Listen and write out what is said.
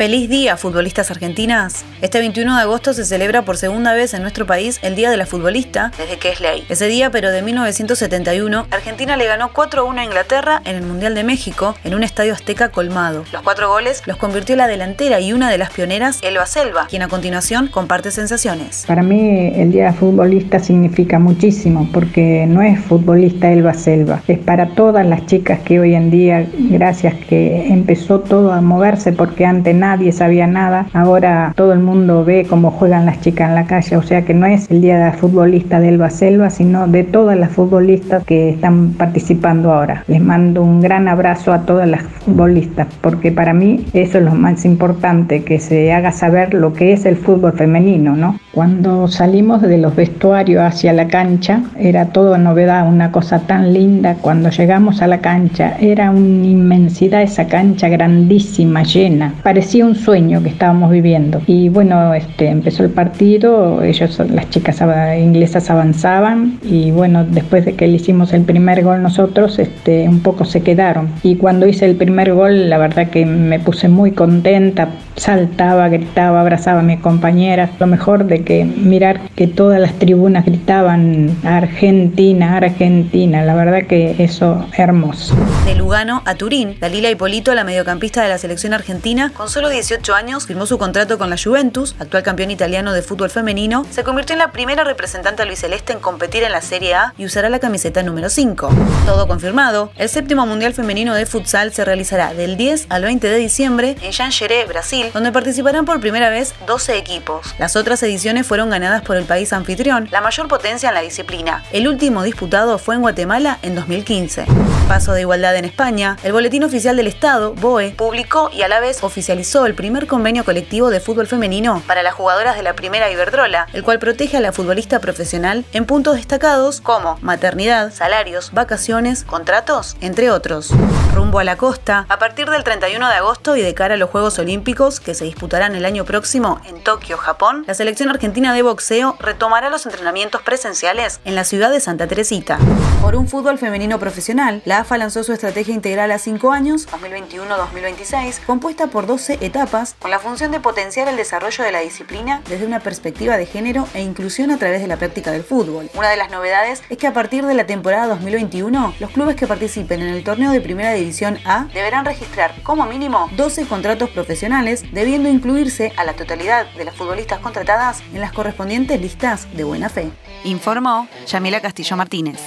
Feliz día, futbolistas argentinas. Este 21 de agosto se celebra por segunda vez en nuestro país el Día de la Futbolista, desde que es ley. Ese día, pero de 1971, Argentina le ganó 4-1 a Inglaterra en el Mundial de México en un estadio azteca colmado. Los cuatro goles los convirtió la delantera y una de las pioneras, Elba Selva, quien a continuación comparte sensaciones. Para mí el Día de Futbolista significa muchísimo porque no es futbolista Elba Selva, es para todas las chicas que hoy en día, gracias que empezó todo a moverse porque antes nada nadie sabía nada. Ahora todo el mundo ve cómo juegan las chicas en la calle, o sea que no es el día de la futbolista de Elba Selva, sino de todas las futbolistas que están participando ahora. Les mando un gran abrazo a todas las futbolistas, porque para mí eso es lo más importante, que se haga saber lo que es el fútbol femenino, ¿no? Cuando salimos de los vestuarios hacia la cancha, era todo novedad, una cosa tan linda. Cuando llegamos a la cancha, era una inmensidad esa cancha grandísima, llena. Parecía un sueño que estábamos viviendo. Y bueno, este, empezó el partido, ellos, las chicas inglesas avanzaban y bueno, después de que le hicimos el primer gol nosotros, este, un poco se quedaron. Y cuando hice el primer gol, la verdad que me puse muy contenta, saltaba, gritaba, abrazaba a mis compañeras. Lo mejor de que mirar que todas las tribunas gritaban Argentina, Argentina, la verdad que eso hermoso. De Lugano a Turín, Dalila Hipolito, la mediocampista de la selección argentina, con solo 18 años, firmó su contrato con la Juventus, actual campeón italiano de fútbol femenino, se convirtió en la primera representante albiceleste en competir en la Serie A y usará la camiseta número 5. Todo confirmado, el séptimo Mundial Femenino de Futsal se realizará del 10 al 20 de diciembre en Jangeré, Brasil, donde participarán por primera vez 12 equipos. Las otras ediciones fueron ganadas por el país anfitrión, la mayor potencia en la disciplina. El último disputado fue en Guatemala en 2015. Paso de igualdad en España, el Boletín Oficial del Estado, BOE, publicó y a la vez oficializó el primer convenio colectivo de fútbol femenino para las jugadoras de la primera Iberdrola, el cual protege a la futbolista profesional en puntos destacados como maternidad, salarios, vacaciones, contratos, entre otros. Rumbo a la costa, a partir del 31 de agosto y de cara a los Juegos Olímpicos que se disputarán el año próximo en Tokio, Japón, la selección argentina de boxeo retomará los entrenamientos presenciales en la ciudad de Santa Teresita. Por un fútbol femenino profesional, la AFA lanzó su estrategia integral a 5 años, 2021-2026, compuesta por 12 etapas con la función de potenciar el desarrollo de la disciplina desde una perspectiva de género e inclusión a través de la práctica del fútbol. Una de las novedades es que a partir de la temporada 2021, los clubes que participen en el torneo de Primera División A deberán registrar como mínimo 12 contratos profesionales, debiendo incluirse a la totalidad de las futbolistas contratadas en las correspondientes listas de buena fe. Informó Yamila Castillo Martínez.